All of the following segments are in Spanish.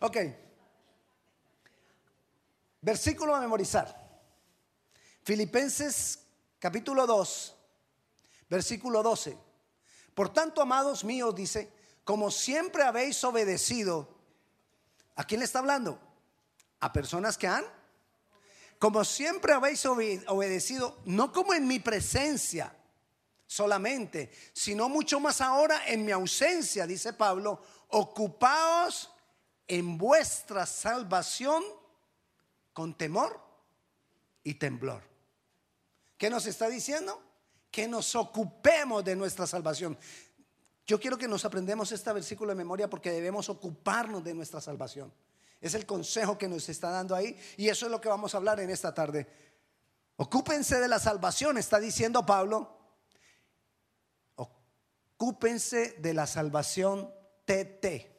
Ok. Versículo a memorizar. Filipenses capítulo 2, versículo 12. Por tanto, amados míos, dice, como siempre habéis obedecido, ¿a quién le está hablando? A personas que han, como siempre habéis obedecido, no como en mi presencia solamente, sino mucho más ahora en mi ausencia, dice Pablo, ocupaos en vuestra salvación con temor y temblor. ¿Qué nos está diciendo? Que nos ocupemos de nuestra salvación. Yo quiero que nos aprendamos este versículo de memoria porque debemos ocuparnos de nuestra salvación. Es el consejo que nos está dando ahí y eso es lo que vamos a hablar en esta tarde. Ocúpense de la salvación, está diciendo Pablo. Ocúpense de la salvación TT.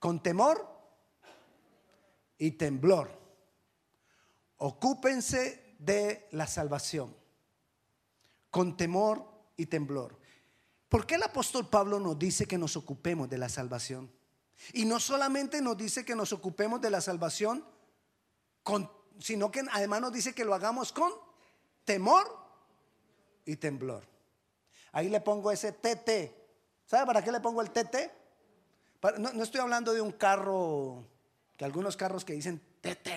Con temor y temblor. Ocúpense de la salvación. Con temor y temblor. ¿Por qué el apóstol Pablo nos dice que nos ocupemos de la salvación? Y no solamente nos dice que nos ocupemos de la salvación, sino que además nos dice que lo hagamos con temor y temblor. Ahí le pongo ese TT. ¿Sabe para qué le pongo el TT? No, estoy hablando de un carro, que algunos carros que dicen TT.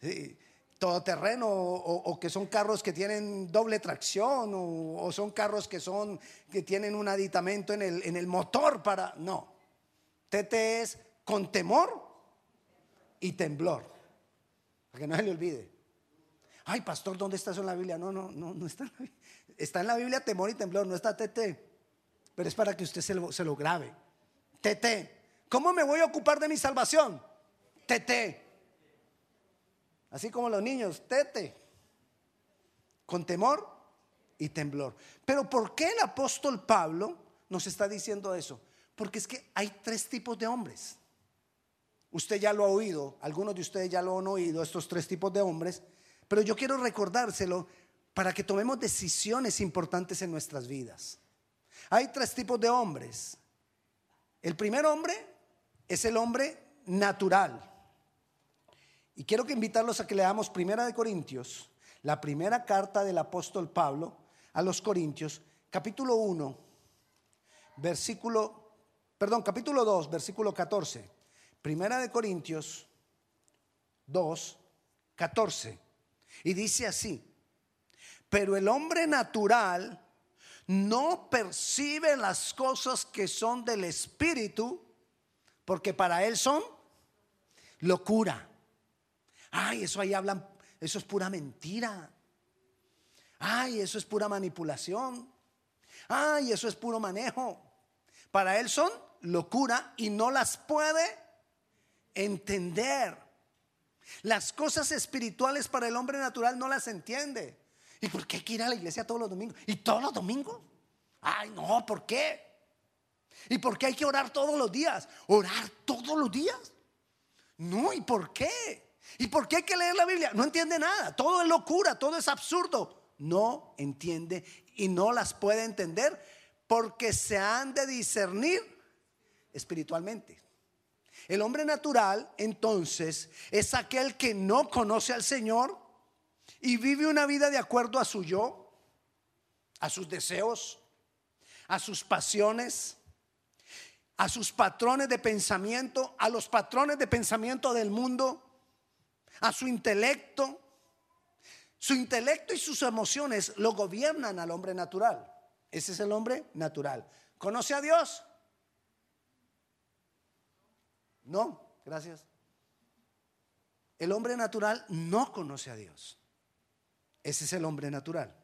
Sí, todoterreno o, que son carros que tienen doble tracción o, son carros que son que tienen un aditamento en el, en el motor para no TT es con temor y temblor para que no se le olvide ay pastor dónde está eso en la Biblia no no no no está en la Biblia. está en la Biblia temor y temblor no está TT pero es para que usted se lo, se lo grabe TT ¿cómo me voy a ocupar de mi salvación? TT Así como los niños, tete, con temor y temblor. Pero ¿por qué el apóstol Pablo nos está diciendo eso? Porque es que hay tres tipos de hombres. Usted ya lo ha oído, algunos de ustedes ya lo han oído, estos tres tipos de hombres, pero yo quiero recordárselo para que tomemos decisiones importantes en nuestras vidas. Hay tres tipos de hombres. El primer hombre es el hombre natural. Y quiero que invitarlos a que leamos Primera de Corintios, la primera carta del apóstol Pablo a los Corintios, capítulo 1, versículo, perdón, capítulo 2, versículo 14. Primera de Corintios 2, 14. Y dice así, pero el hombre natural no percibe las cosas que son del Espíritu, porque para él son locura Ay, eso ahí hablan, eso es pura mentira. Ay, eso es pura manipulación. Ay, eso es puro manejo. Para él son locura y no las puede entender. Las cosas espirituales para el hombre natural no las entiende. ¿Y por qué hay que ir a la iglesia todos los domingos? ¿Y todos los domingos? Ay, no, ¿por qué? ¿Y por qué hay que orar todos los días? ¿Orar todos los días? No, ¿y por qué? ¿Y por qué hay que leer la Biblia? No entiende nada. Todo es locura, todo es absurdo. No entiende y no las puede entender porque se han de discernir espiritualmente. El hombre natural, entonces, es aquel que no conoce al Señor y vive una vida de acuerdo a su yo, a sus deseos, a sus pasiones, a sus patrones de pensamiento, a los patrones de pensamiento del mundo a su intelecto. Su intelecto y sus emociones lo gobiernan al hombre natural. Ese es el hombre natural. ¿Conoce a Dios? No, gracias. El hombre natural no conoce a Dios. Ese es el hombre natural.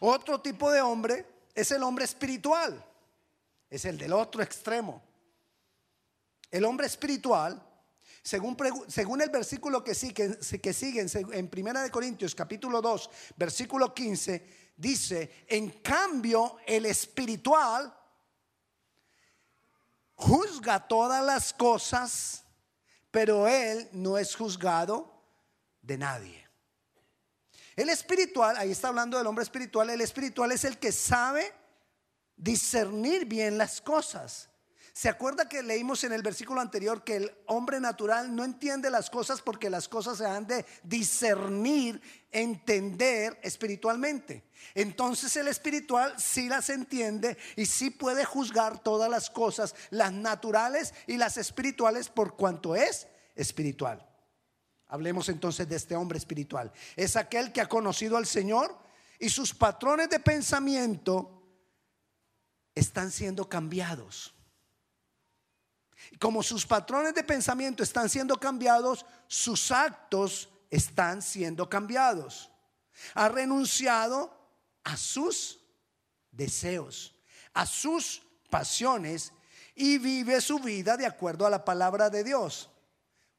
Otro tipo de hombre es el hombre espiritual. Es el del otro extremo. El hombre espiritual según, el versículo que sigue, que sigue en Primera de Corintios capítulo 2, versículo 15, dice, en cambio el espiritual juzga todas las cosas, pero él no es juzgado de nadie. El espiritual, ahí está hablando del hombre espiritual, el espiritual es el que sabe discernir bien las cosas ¿Se acuerda que leímos en el versículo anterior que el hombre natural no entiende las cosas porque las cosas se han de discernir, entender espiritualmente? Entonces el espiritual sí las entiende y sí puede juzgar todas las cosas, las naturales y las espirituales por cuanto es espiritual. Hablemos entonces de este hombre espiritual. Es aquel que ha conocido al Señor y sus patrones de pensamiento están siendo cambiados. Como sus patrones de pensamiento están siendo cambiados, sus actos están siendo cambiados. Ha renunciado a sus deseos, a sus pasiones y vive su vida de acuerdo a la palabra de Dios,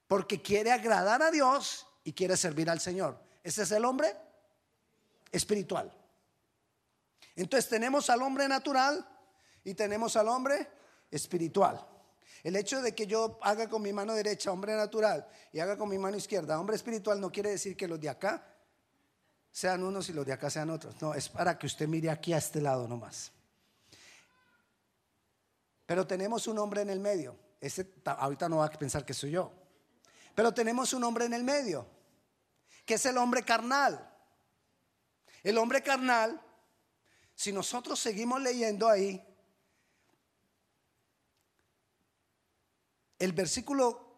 porque quiere agradar a Dios y quiere servir al Señor. Ese es el hombre espiritual. Entonces tenemos al hombre natural y tenemos al hombre espiritual. El hecho de que yo haga con mi mano derecha hombre natural y haga con mi mano izquierda hombre espiritual no quiere decir que los de acá sean unos y los de acá sean otros. No, es para que usted mire aquí a este lado nomás. Pero tenemos un hombre en el medio. Ese, ahorita no va a pensar que soy yo. Pero tenemos un hombre en el medio, que es el hombre carnal. El hombre carnal, si nosotros seguimos leyendo ahí, el versículo,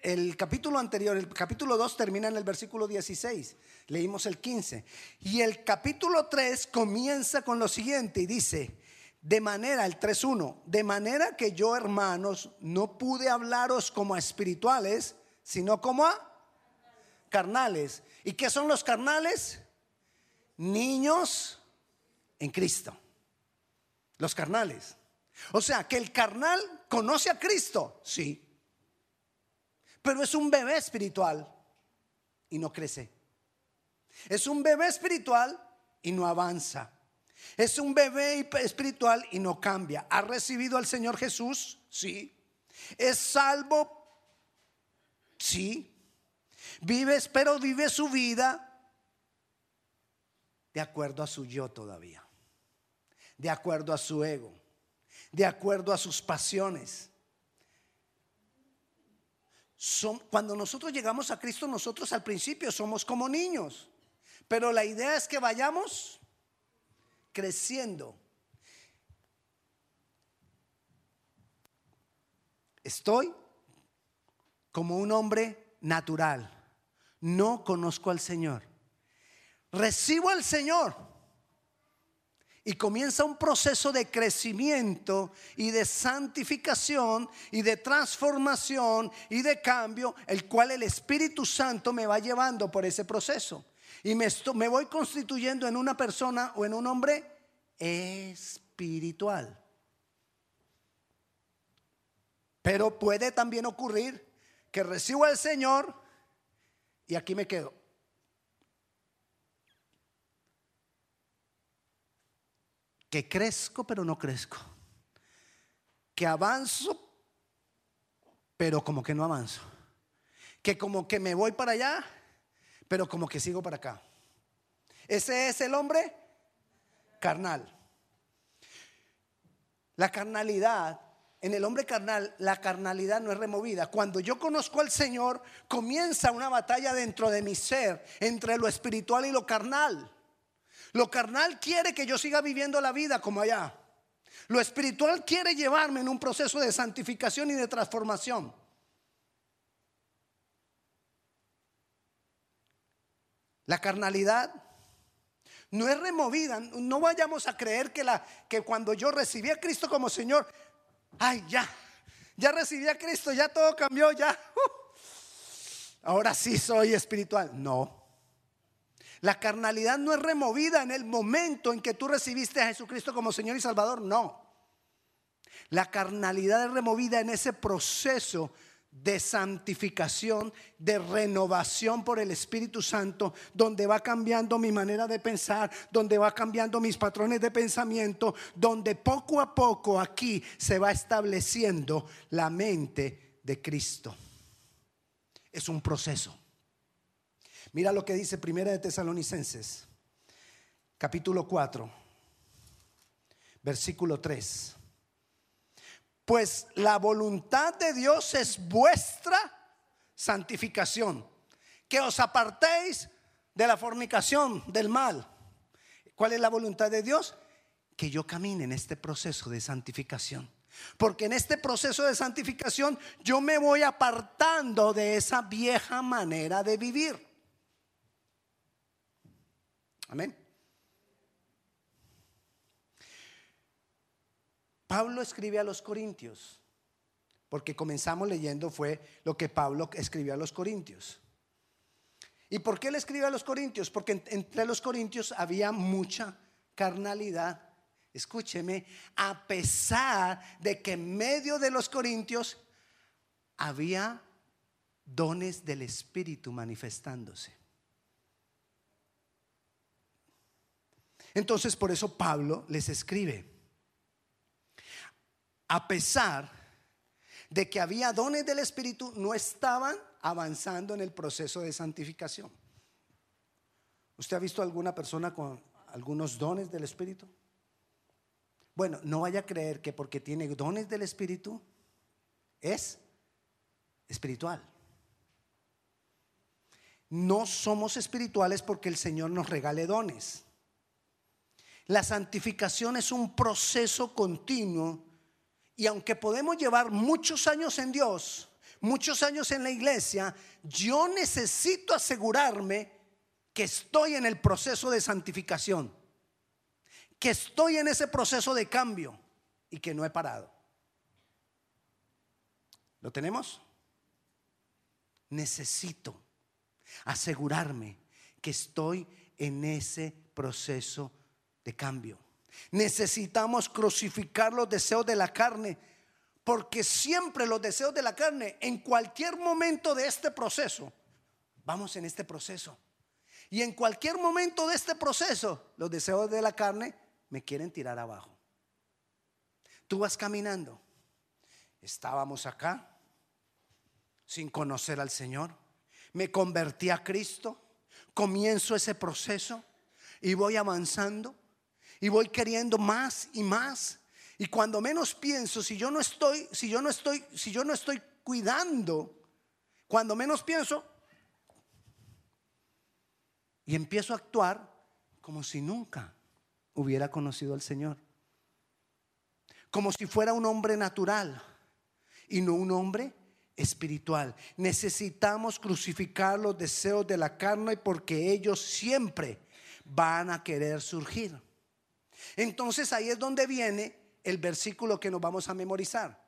el capítulo anterior, el capítulo 2 termina en el versículo 16, leímos el 15, y el capítulo 3 comienza con lo siguiente y dice, de manera, el 3.1, de manera que yo hermanos no pude hablaros como a espirituales, sino como a carnales. ¿Y qué son los carnales? Niños en Cristo. Los carnales. O sea, que el carnal conoce a Cristo, sí. Pero es un bebé espiritual y no crece. Es un bebé espiritual y no avanza. Es un bebé espiritual y no cambia. ¿Ha recibido al Señor Jesús? Sí. ¿Es salvo? Sí. Vive, pero vive su vida de acuerdo a su yo todavía. De acuerdo a su ego de acuerdo a sus pasiones. Son, cuando nosotros llegamos a Cristo, nosotros al principio somos como niños, pero la idea es que vayamos creciendo. Estoy como un hombre natural, no conozco al Señor. Recibo al Señor y comienza un proceso de crecimiento y de santificación y de transformación y de cambio, el cual el Espíritu Santo me va llevando por ese proceso. Y me, me voy constituyendo en una persona o en un hombre espiritual. Pero puede también ocurrir que recibo al Señor y aquí me quedo. que crezco pero no crezco, que avanzo pero como que no avanzo, que como que me voy para allá pero como que sigo para acá. Ese es el hombre carnal. La carnalidad, en el hombre carnal, la carnalidad no es removida. Cuando yo conozco al Señor, comienza una batalla dentro de mi ser entre lo espiritual y lo carnal. Lo carnal quiere que yo siga viviendo la vida como allá. Lo espiritual quiere llevarme en un proceso de santificación y de transformación. La carnalidad no es removida. No vayamos a creer que, la, que cuando yo recibí a Cristo como Señor, ay, ya, ya recibí a Cristo, ya todo cambió, ya. Uh, ahora sí soy espiritual. No. La carnalidad no es removida en el momento en que tú recibiste a Jesucristo como Señor y Salvador, no. La carnalidad es removida en ese proceso de santificación, de renovación por el Espíritu Santo, donde va cambiando mi manera de pensar, donde va cambiando mis patrones de pensamiento, donde poco a poco aquí se va estableciendo la mente de Cristo. Es un proceso. Mira lo que dice Primera de Tesalonicenses, capítulo 4, versículo 3. Pues la voluntad de Dios es vuestra santificación. Que os apartéis de la fornicación, del mal. ¿Cuál es la voluntad de Dios? Que yo camine en este proceso de santificación. Porque en este proceso de santificación yo me voy apartando de esa vieja manera de vivir. Amén. Pablo escribe a los Corintios, porque comenzamos leyendo fue lo que Pablo escribió a los Corintios. ¿Y por qué le escribe a los Corintios? Porque entre los Corintios había mucha carnalidad. Escúcheme, a pesar de que en medio de los Corintios había dones del Espíritu manifestándose. Entonces por eso Pablo les escribe, a pesar de que había dones del Espíritu, no estaban avanzando en el proceso de santificación. ¿Usted ha visto alguna persona con algunos dones del Espíritu? Bueno, no vaya a creer que porque tiene dones del Espíritu es espiritual. No somos espirituales porque el Señor nos regale dones. La santificación es un proceso continuo y aunque podemos llevar muchos años en Dios, muchos años en la iglesia, yo necesito asegurarme que estoy en el proceso de santificación, que estoy en ese proceso de cambio y que no he parado. ¿Lo tenemos? Necesito asegurarme que estoy en ese proceso de cambio. Necesitamos crucificar los deseos de la carne, porque siempre los deseos de la carne, en cualquier momento de este proceso, vamos en este proceso. Y en cualquier momento de este proceso, los deseos de la carne me quieren tirar abajo. Tú vas caminando. Estábamos acá sin conocer al Señor. Me convertí a Cristo. Comienzo ese proceso y voy avanzando y voy queriendo más y más. Y cuando menos pienso, si yo no estoy, si yo no estoy, si yo no estoy cuidando, cuando menos pienso y empiezo a actuar como si nunca hubiera conocido al Señor. Como si fuera un hombre natural y no un hombre espiritual. Necesitamos crucificar los deseos de la carne porque ellos siempre van a querer surgir. Entonces ahí es donde viene el versículo que nos vamos a memorizar.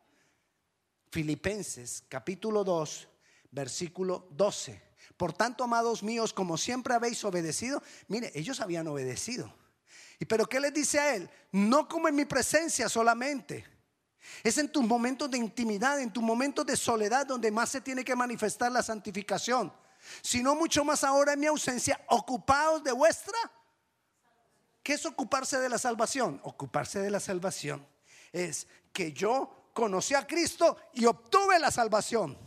Filipenses capítulo 2, versículo 12. Por tanto, amados míos, como siempre habéis obedecido, mire, ellos habían obedecido. ¿Y pero qué les dice a él? No como en mi presencia solamente. Es en tus momentos de intimidad, en tus momentos de soledad donde más se tiene que manifestar la santificación. Sino mucho más ahora en mi ausencia, ocupados de vuestra ¿Qué es ocuparse de la salvación? Ocuparse de la salvación es que yo conocí a Cristo y obtuve la salvación.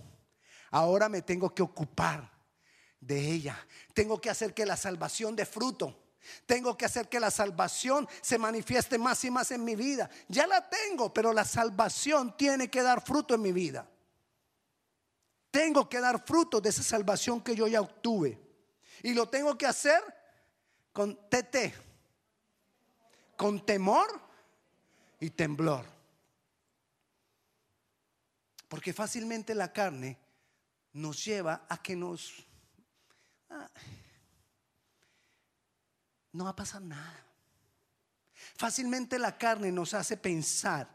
Ahora me tengo que ocupar de ella. Tengo que hacer que la salvación dé fruto. Tengo que hacer que la salvación se manifieste más y más en mi vida. Ya la tengo, pero la salvación tiene que dar fruto en mi vida. Tengo que dar fruto de esa salvación que yo ya obtuve. Y lo tengo que hacer con TT, con temor y temblor. Porque fácilmente la carne nos lleva a que nos... Ah, no va a pasar nada. Fácilmente la carne nos hace pensar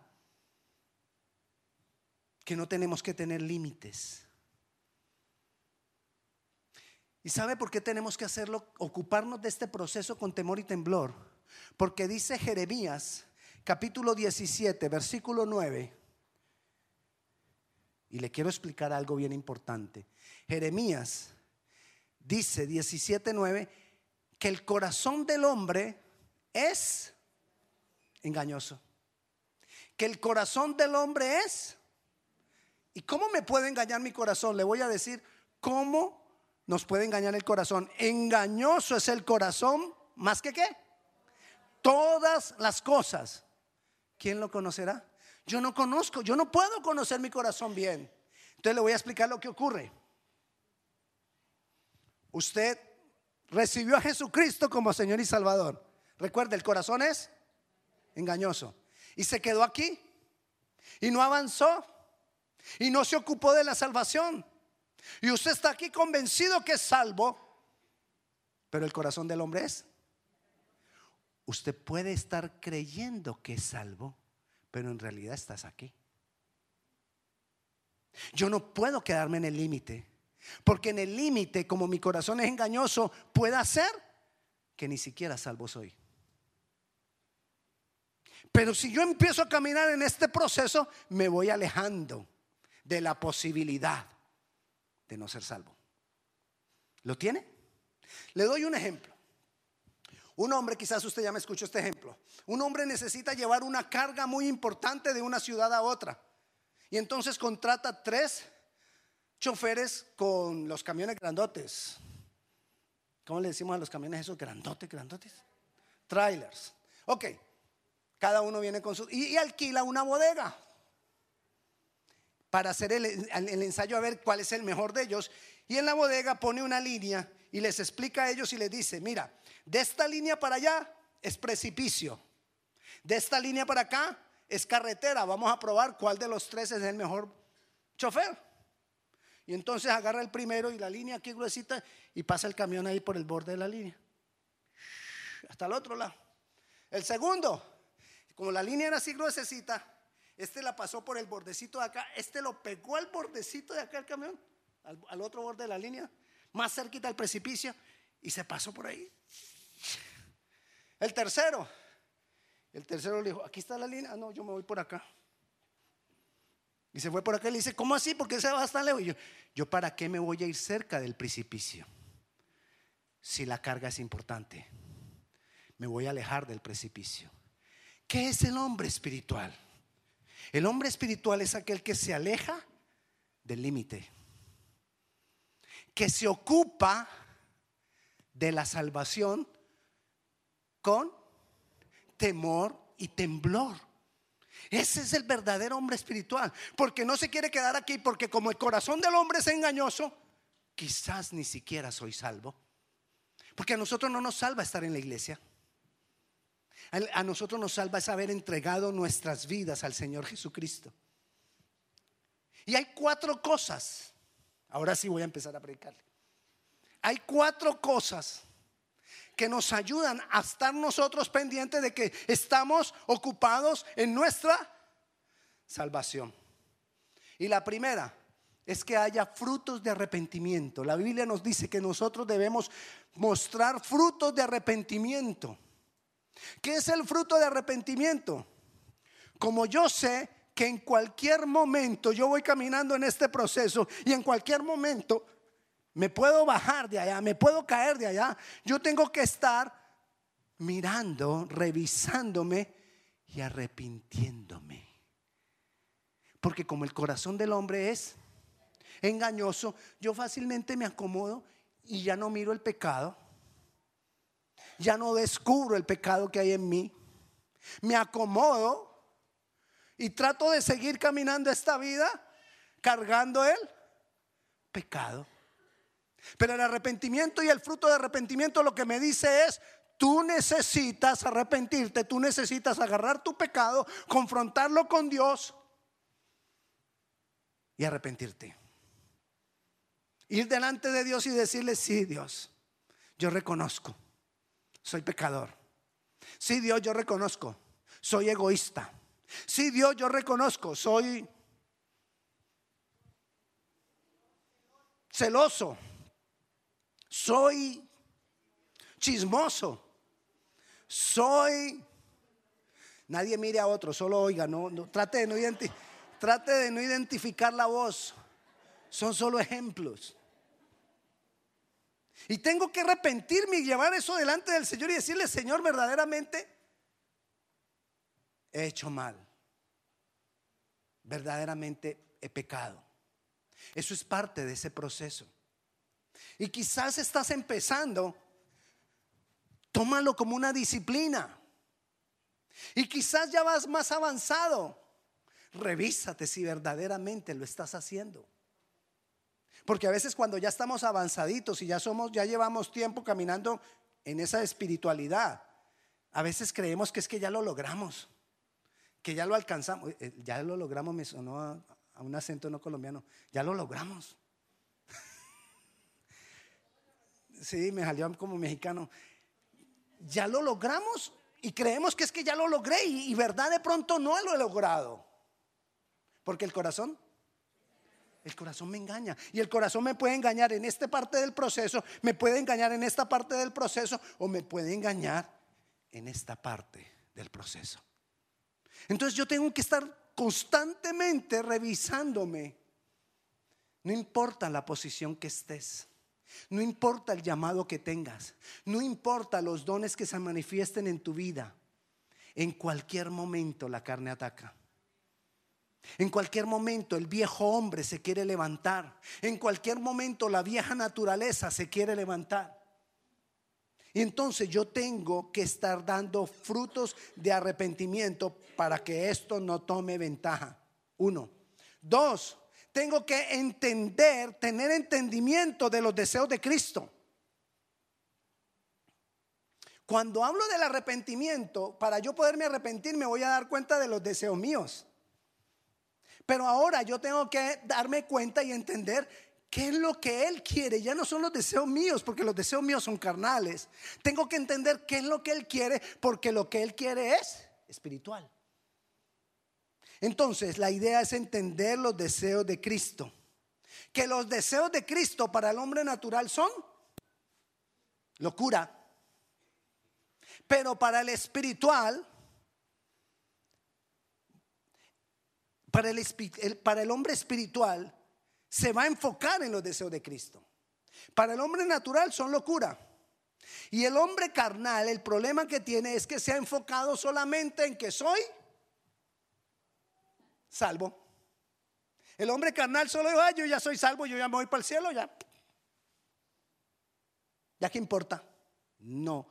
que no tenemos que tener límites. ¿Y sabe por qué tenemos que hacerlo? Ocuparnos de este proceso con temor y temblor porque dice Jeremías capítulo 17, versículo 9. Y le quiero explicar algo bien importante. Jeremías dice 17:9 que el corazón del hombre es engañoso. Que el corazón del hombre es ¿Y cómo me puede engañar mi corazón? Le voy a decir cómo nos puede engañar el corazón. Engañoso es el corazón más que qué? Todas las cosas. ¿Quién lo conocerá? yo no conozco, yo no puedo conocer mi corazón bien. Entonces le voy a explicar lo que ocurre. Usted recibió a Jesucristo como Señor y Salvador. Recuerde, el corazón es engañoso. Y se quedó aquí. Y no avanzó. Y no se ocupó de la salvación. Y usted está aquí convencido que es salvo. Pero el corazón del hombre es. Usted puede estar creyendo que es salvo, pero en realidad estás aquí. Yo no puedo quedarme en el límite, porque en el límite, como mi corazón es engañoso, puede hacer que ni siquiera salvo soy. Pero si yo empiezo a caminar en este proceso, me voy alejando de la posibilidad de no ser salvo. ¿Lo tiene? Le doy un ejemplo. Un hombre, quizás usted ya me escuchó este ejemplo, un hombre necesita llevar una carga muy importante de una ciudad a otra. Y entonces contrata tres choferes con los camiones grandotes. ¿Cómo le decimos a los camiones esos grandotes, grandotes? Trailers. Ok, cada uno viene con su... Y, alquila una bodega para hacer el, el, ensayo a ver cuál es el mejor de ellos. Y en la bodega pone una línea y les explica a ellos y les dice, mira, de esta línea para allá es precipicio. De esta línea para acá es carretera. Vamos a probar cuál de los tres es el mejor chofer. Y entonces agarra el primero y la línea aquí gruesita y pasa el camión ahí por el borde de la línea. Hasta el otro lado. El segundo como la línea era así gruesecita, este la pasó por el bordecito de acá, este lo pegó al bordecito de acá el camión, al, otro borde de la línea, más cerquita al precipicio, y se pasó por ahí. El tercero, el tercero le dijo, aquí está la línea, ah, no, yo me voy por acá. Y se fue por acá y le dice, ¿cómo así? ¿Por qué se va hasta lejos? Y yo, ¿yo para qué me voy a ir cerca del precipicio? Si la carga es importante, me voy a alejar del precipicio. ¿Qué es el hombre espiritual? El hombre espiritual es aquel que se aleja del límite, que se ocupa de la salvación con temor y temblor. Ese es el verdadero hombre espiritual, porque no se quiere quedar aquí, porque como el corazón del hombre es engañoso, quizás ni siquiera soy salvo. Porque a nosotros no nos salva estar en la iglesia. A nosotros nos salva es haber entregado nuestras vidas al Señor Jesucristo. Y hay cuatro cosas. Ahora sí voy a empezar a predicarle. Hay cuatro cosas que nos ayudan a estar nosotros pendientes de que estamos ocupados en nuestra salvación. Y la primera es que haya frutos de arrepentimiento. La Biblia nos dice que nosotros debemos mostrar frutos de arrepentimiento. ¿Qué es el fruto de arrepentimiento? Como yo sé que en cualquier momento yo voy caminando en este proceso y en cualquier momento me puedo bajar de allá, me puedo caer de allá, yo tengo que estar mirando, revisándome y arrepintiéndome. Porque como el corazón del hombre es engañoso, yo fácilmente me acomodo y ya no miro el pecado ya no descubro el pecado que hay en mí. Me acomodo y trato de seguir caminando esta vida cargando el pecado. Pero el arrepentimiento y el fruto de arrepentimiento lo que me dice es, tú necesitas arrepentirte, tú necesitas agarrar tu pecado, confrontarlo con Dios y arrepentirte. Ir delante de Dios y decirle, sí, Dios, yo reconozco soy pecador. Sí, Dios, yo reconozco, soy egoísta. Sí, Dios, yo reconozco, soy celoso. Soy chismoso. Soy... Nadie mire a otro, solo oiga, no, trate, de no trate de no identificar la voz. Son solo ejemplos. Y tengo que arrepentirme y llevar eso delante del Señor y decirle, Señor, verdaderamente he hecho mal. Verdaderamente he pecado. Eso es parte de ese proceso. Y quizás estás empezando, tómalo como una disciplina. Y quizás ya vas más avanzado. revísate si verdaderamente lo estás haciendo. Porque a veces cuando ya estamos avanzaditos y ya somos, ya llevamos tiempo caminando en esa espiritualidad, a veces creemos que es que ya lo logramos, que ya lo alcanzamos. Eh, ya lo logramos, me sonó a, a un acento no colombiano. Ya lo logramos. Sí, me salió como mexicano. Ya lo logramos y creemos que es que ya lo logré y, y verdad de pronto no lo he logrado. Porque el corazón el corazón me engaña. Y el corazón me puede engañar en esta parte del proceso, me puede engañar en esta parte del proceso o me puede engañar en esta parte del proceso. Entonces yo tengo que estar constantemente revisándome. No importa la posición que estés. No importa el llamado que tengas. No importa los dones que se manifiesten en tu vida. En cualquier momento la carne ataca. En cualquier momento el viejo hombre se quiere levantar. En cualquier momento la vieja naturaleza se quiere levantar. Y entonces yo tengo que estar dando frutos de arrepentimiento para que esto no tome ventaja. Uno. Dos, tengo que entender, tener entendimiento de los deseos de Cristo. Cuando hablo del arrepentimiento, para yo poderme arrepentir me voy a dar cuenta de los deseos míos. Pero ahora yo tengo que darme cuenta y entender qué es lo que Él quiere. Ya no son los deseos míos, porque los deseos míos son carnales. Tengo que entender qué es lo que Él quiere, porque lo que Él quiere es espiritual. Entonces, la idea es entender los deseos de Cristo. Que los deseos de Cristo para el hombre natural son locura. Pero para el espiritual para el, para el hombre espiritual se va a enfocar en los deseos de Cristo. Para el hombre natural son locura. Y el hombre carnal, el problema que tiene es que se ha enfocado solamente en que soy salvo. El hombre carnal solo dijo, yo ya soy salvo, yo ya me voy para el cielo, ya. ¿Ya qué importa? No,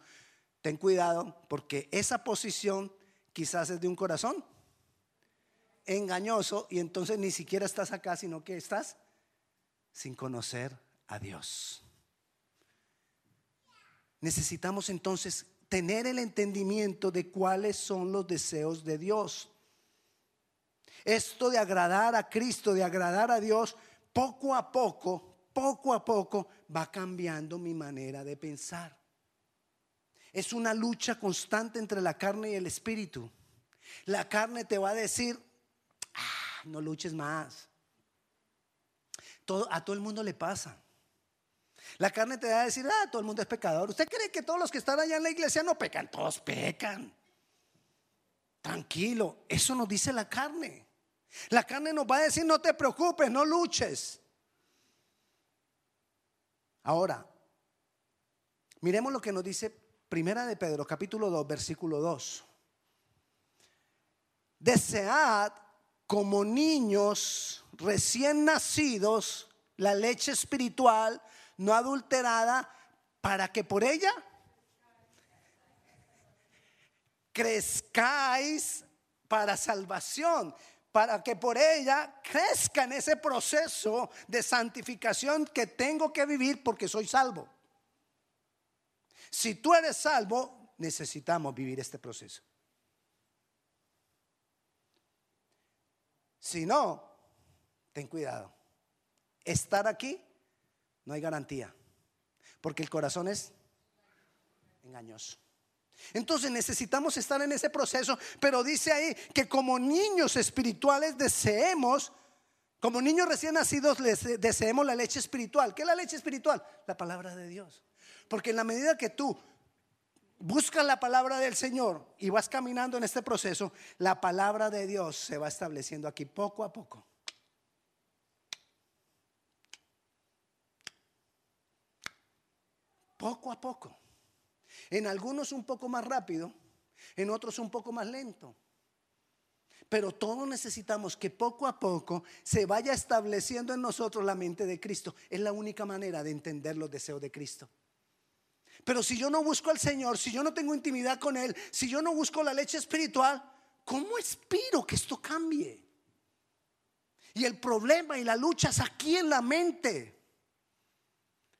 ten cuidado porque esa posición quizás es de un corazón engañoso y entonces ni siquiera estás acá, sino que estás sin conocer a Dios. Necesitamos entonces tener el entendimiento de cuáles son los deseos de Dios. Esto de agradar a Cristo, de agradar a Dios, poco a poco, poco a poco va cambiando mi manera de pensar. Es una lucha constante entre la carne y el espíritu. La carne te va a decir, Ah, no luches más. Todo, a todo el mundo le pasa. La carne te va a decir, ah, todo el mundo es pecador. ¿Usted cree que todos los que están allá en la iglesia no pecan? Todos pecan. Tranquilo, eso nos dice la carne. La carne nos va a decir, no te preocupes, no luches. Ahora, miremos lo que nos dice Primera de Pedro, capítulo 2, versículo 2. Desead como niños recién nacidos la leche espiritual no adulterada para que por ella crezcáis para salvación, para que por ella crezca en ese proceso de santificación que tengo que vivir porque soy salvo. Si tú eres salvo, necesitamos vivir este proceso. Si no, ten cuidado. Estar aquí no hay garantía, porque el corazón es engañoso. Entonces necesitamos estar en ese proceso, pero dice ahí que como niños espirituales deseemos, como niños recién nacidos deseemos la leche espiritual. ¿Qué es la leche espiritual? La palabra de Dios. Porque en la medida que tú buscas la palabra del Señor y vas caminando en este proceso, la palabra de Dios se va estableciendo aquí poco a poco. Poco a poco. En algunos un poco más rápido, en otros un poco más lento. Pero todos necesitamos que poco a poco se vaya estableciendo en nosotros la mente de Cristo. Es la única manera de entender los deseos de Cristo. Pero si yo no busco al Señor, si yo no tengo intimidad con Él, si yo no busco la leche espiritual, ¿cómo espero que esto cambie? Y el problema y la lucha es aquí en la mente.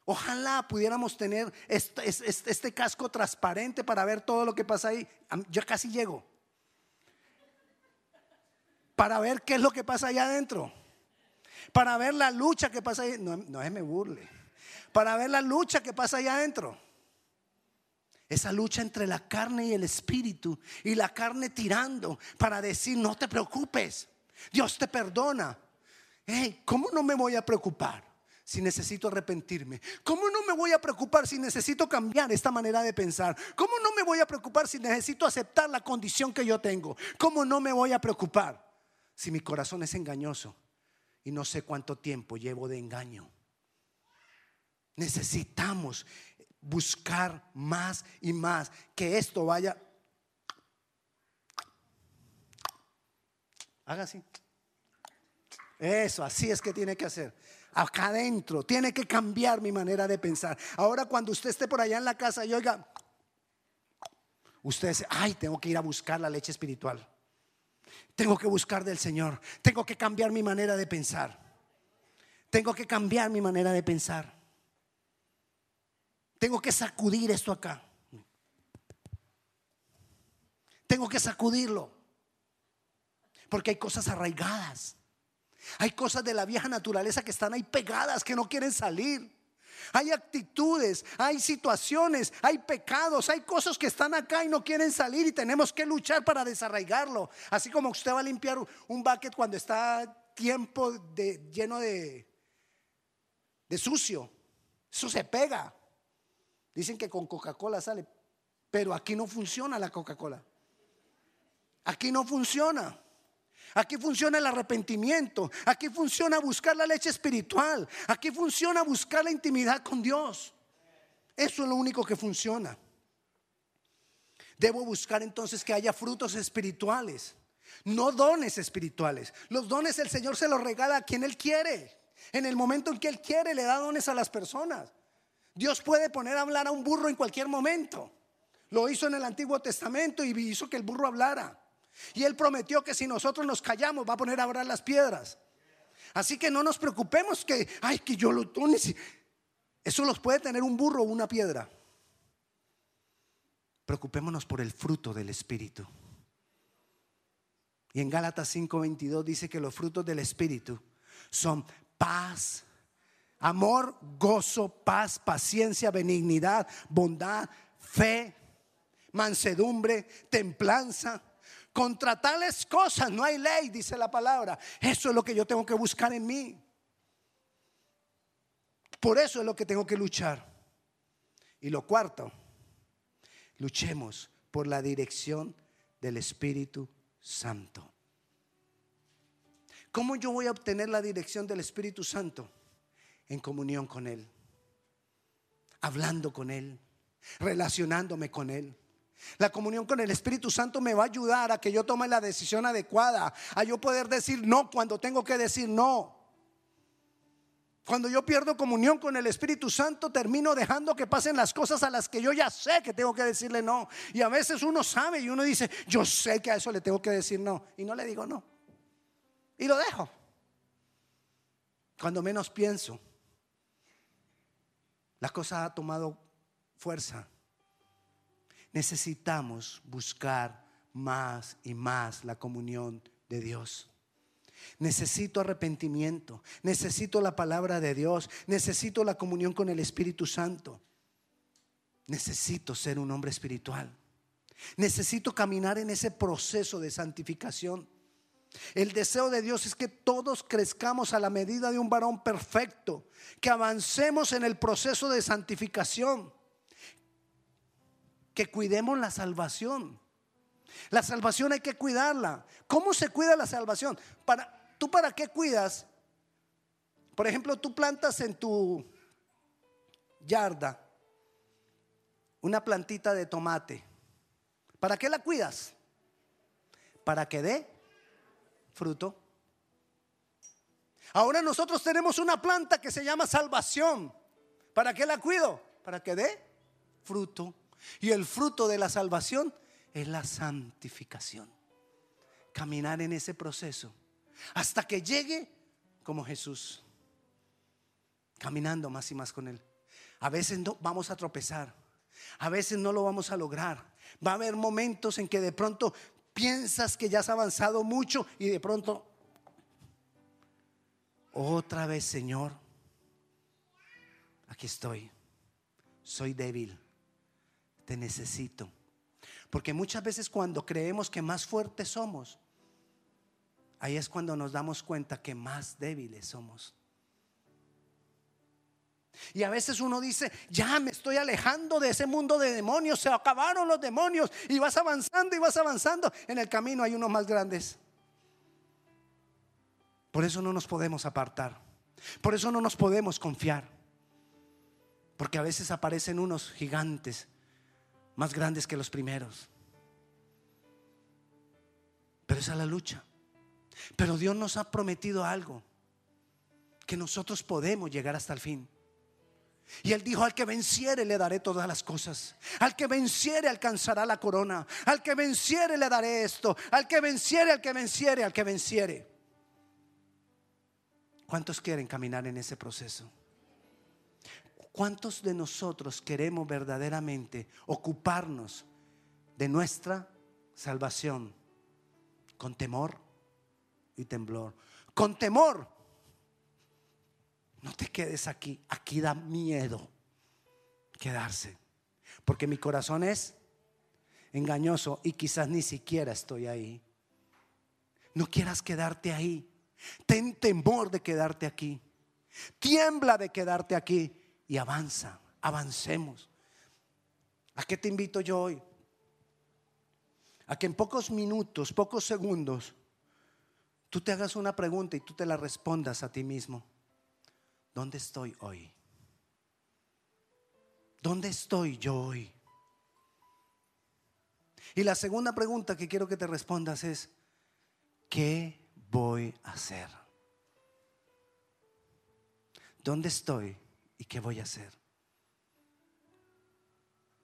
Ojalá pudiéramos tener este, casco transparente para ver todo lo que pasa ahí. Yo casi llego. Para ver qué es lo que pasa allá adentro. Para ver la lucha que pasa ahí. No, no me burle. Para ver la lucha que pasa allá adentro. Esa lucha entre la carne y el espíritu. Y la carne tirando para decir, no te preocupes. Dios te perdona. ¿cómo no me voy a preocupar? Si necesito arrepentirme? ¿Cómo no me voy a preocupar si necesito cambiar esta manera de pensar? ¿Cómo no me voy a preocupar si necesito aceptar la condición que yo tengo? ¿Cómo no me voy a preocupar si mi corazón es engañoso y no sé cuánto tiempo llevo de engaño? Necesitamos buscar más y más que esto vaya. Haga así. Eso, así es que tiene que hacer acá adentro. Tiene que cambiar mi manera de pensar. Ahora cuando usted esté por allá en la casa y oiga, usted dice, ay, tengo que ir a buscar la leche espiritual. Tengo que buscar del Señor. Tengo que cambiar mi manera de pensar. Tengo que cambiar mi manera de pensar. Tengo que sacudir esto acá. Tengo que sacudirlo. Porque hay cosas arraigadas. Hay cosas de la vieja naturaleza que están ahí pegadas, que no quieren salir. Hay actitudes, hay situaciones, hay pecados, hay cosas que están acá y no quieren salir y tenemos que luchar para desarraigarlo. Así como usted va a limpiar un bucket cuando está tiempo de, lleno de, de sucio. Eso se pega. Dicen que con Coca-Cola sale, pero aquí no funciona la Coca-Cola. Aquí no funciona. Aquí funciona el arrepentimiento. Aquí funciona buscar la leche espiritual. Aquí funciona buscar la intimidad con Dios. Eso es lo único que funciona. Debo buscar entonces que haya frutos espirituales, no dones espirituales. Los dones el Señor se los regala a quien Él quiere. En el momento en que Él quiere, le da dones a las personas. Dios puede poner a hablar a un burro en cualquier momento. Lo hizo en el Antiguo Testamento y hizo que el burro hablara. Y Él prometió que si nosotros nos callamos va a poner a orar las piedras. Así que no nos preocupemos que, ay, que yo lo tome. Eso los puede tener un burro o una piedra. Preocupémonos por el fruto del Espíritu. Y en Gálatas 5:22 dice que los frutos del Espíritu son paz, amor, gozo, paz, paciencia, benignidad, bondad, fe, mansedumbre, templanza. Contra tales cosas no hay ley, dice la palabra. Eso es lo que yo tengo que buscar en mí. Por eso es lo que tengo que luchar. Y lo cuarto, luchemos por la dirección del Espíritu Santo. ¿Cómo yo voy a obtener la dirección del Espíritu Santo? En comunión con Él, hablando con Él, relacionándome con Él. La comunión con el Espíritu Santo me va a ayudar a que yo tome la decisión adecuada, a yo poder decir no cuando tengo que decir no. Cuando yo pierdo comunión con el Espíritu Santo, termino dejando que pasen las cosas a las que yo ya sé que tengo que decirle no. Y a veces uno sabe y uno dice, yo sé que a eso le tengo que decir no. Y no le digo no. Y lo dejo. Cuando menos pienso, la cosa ha tomado fuerza necesitamos buscar más y más la comunión de Dios. Necesito arrepentimiento, necesito la palabra de Dios, necesito la comunión con el Espíritu Santo. Necesito ser un hombre espiritual. Necesito caminar en ese proceso de santificación. El deseo de Dios es que todos crezcamos a la medida de un varón perfecto, que avancemos en el proceso de santificación cuidemos la salvación. La salvación hay que cuidarla. ¿Cómo se cuida la salvación? Para, ¿Tú para qué cuidas? Por ejemplo, tú plantas en tu yarda una plantita de tomate. ¿Para qué la cuidas? Para que dé fruto. Ahora nosotros tenemos una planta que se llama salvación. ¿Para qué la cuido? Para que dé fruto. Y el fruto de la salvación es la santificación. Caminar en ese proceso hasta que llegue como Jesús, caminando más y más con Él. A veces no, vamos a tropezar, a veces no lo vamos a lograr. Va a haber momentos en que de pronto piensas que ya has avanzado mucho y de pronto, otra vez Señor, aquí estoy, soy débil, necesito. Porque muchas veces cuando creemos que más fuertes somos, ahí es cuando nos damos cuenta que más débiles somos. Y a veces uno dice, ya me estoy alejando de ese mundo de demonios, se acabaron los demonios y vas avanzando y vas avanzando. En el camino hay unos más grandes. Por eso no nos podemos apartar. Por eso no nos podemos confiar. Porque a veces aparecen unos gigantes más grandes que los primeros. Pero esa es la lucha. Pero Dios nos ha prometido algo, que nosotros podemos llegar hasta el fin. Y él dijo, al que venciere le daré todas las cosas. Al que venciere alcanzará la corona. Al que venciere le daré esto. Al que venciere, al que venciere, al que venciere. ¿Cuántos quieren caminar en ese proceso? ¿Cuántos de nosotros queremos verdaderamente ocuparnos de nuestra salvación con temor y temblor? Con temor no te quedes aquí. Aquí da miedo quedarse. Porque mi corazón es engañoso y quizás ni siquiera estoy ahí. No quieras quedarte ahí. Ten temor de quedarte aquí. Tiembla de quedarte aquí y avanza. Avancemos. ¿A qué te invito yo hoy? A que en pocos minutos, pocos segundos, tú te hagas una pregunta y tú te la respondas a ti mismo. ¿dónde estoy hoy? ¿Dónde estoy yo hoy? Y la segunda pregunta que quiero que te respondas es, ¿qué voy a hacer? ¿Dónde estoy y qué voy a hacer?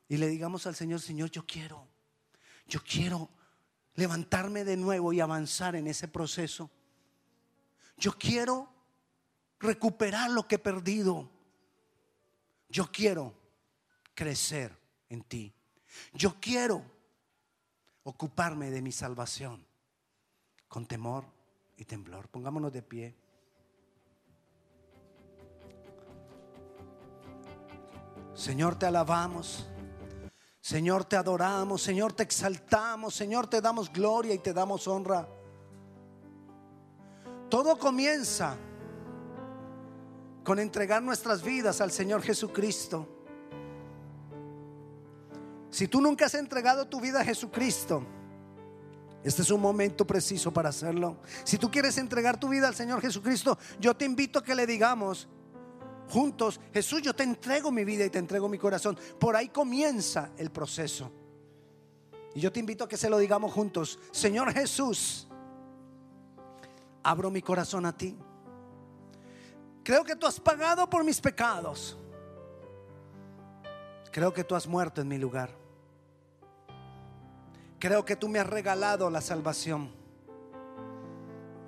Y le digamos al Señor, Señor, yo quiero, yo quiero levantarme de nuevo y avanzar en ese proceso. Yo quiero recuperar lo que he perdido. Yo quiero crecer en ti. Yo quiero ocuparme de mi salvación con temor y temblor. Pongámonos de pie. Señor, te alabamos. Señor, te adoramos. Señor, te exaltamos. Señor, te damos gloria y te damos honra. Todo comienza con entregar nuestras vidas al Señor Jesucristo. Si tú nunca has entregado tu vida a Jesucristo, este es un momento preciso para hacerlo. Si tú quieres entregar tu vida al Señor Jesucristo, yo te invito a que le digamos juntos, Jesús, yo te entrego mi vida y te entrego mi corazón. Por ahí comienza el proceso. Y yo te invito a que se lo digamos juntos, Señor Jesús, abro mi corazón a ti. Creo que tú has pagado por mis pecados. Creo que tú has muerto en mi lugar. Creo que tú me has regalado la salvación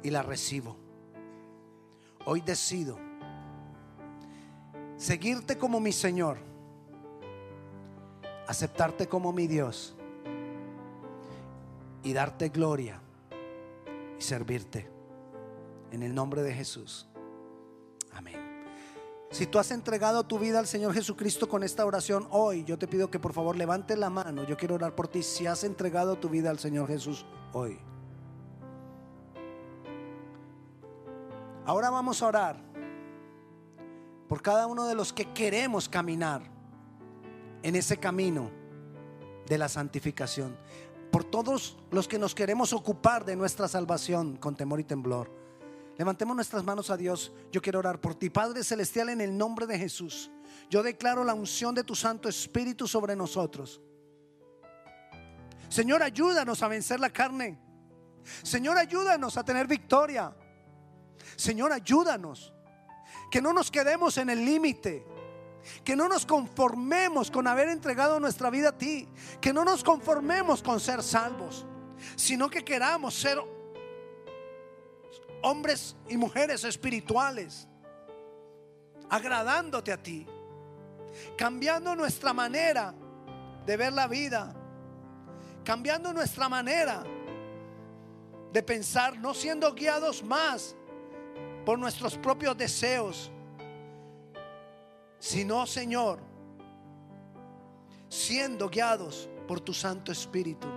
y la recibo. Hoy decido seguirte como mi Señor, aceptarte como mi Dios y darte gloria y servirte. En el nombre de Jesús. Si tú has entregado tu vida al Señor Jesucristo con esta oración hoy, yo te pido que por favor levante la mano. Yo quiero orar por ti si has entregado tu vida al Señor Jesús hoy. Ahora vamos a orar por cada uno de los que queremos caminar en ese camino de la santificación. Por todos los que nos queremos ocupar de nuestra salvación con temor y temblor. Levantemos nuestras manos a Dios. Yo quiero orar por ti. Padre Celestial, en el nombre de Jesús. Yo declaro la unción de tu Santo Espíritu sobre nosotros. Señor, ayúdanos a vencer la carne. Señor, ayúdanos a tener victoria. Señor, ayúdanos. Que no nos quedemos en el límite. Que no nos conformemos con haber entregado nuestra vida a ti. Que no nos conformemos con ser salvos. Sino que queramos ser hombres y mujeres espirituales, agradándote a ti, cambiando nuestra manera de ver la vida, cambiando nuestra manera de pensar, no siendo guiados más por nuestros propios deseos, sino, Señor, siendo guiados por tu Santo Espíritu.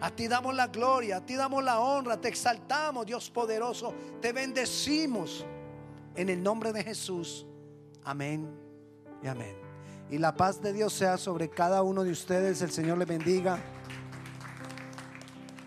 A ti damos la gloria, a ti damos la honra, te exaltamos, Dios poderoso, te bendecimos en el nombre de Jesús. Amén y amén. Y la paz de Dios sea sobre cada uno de ustedes. El Señor le bendiga.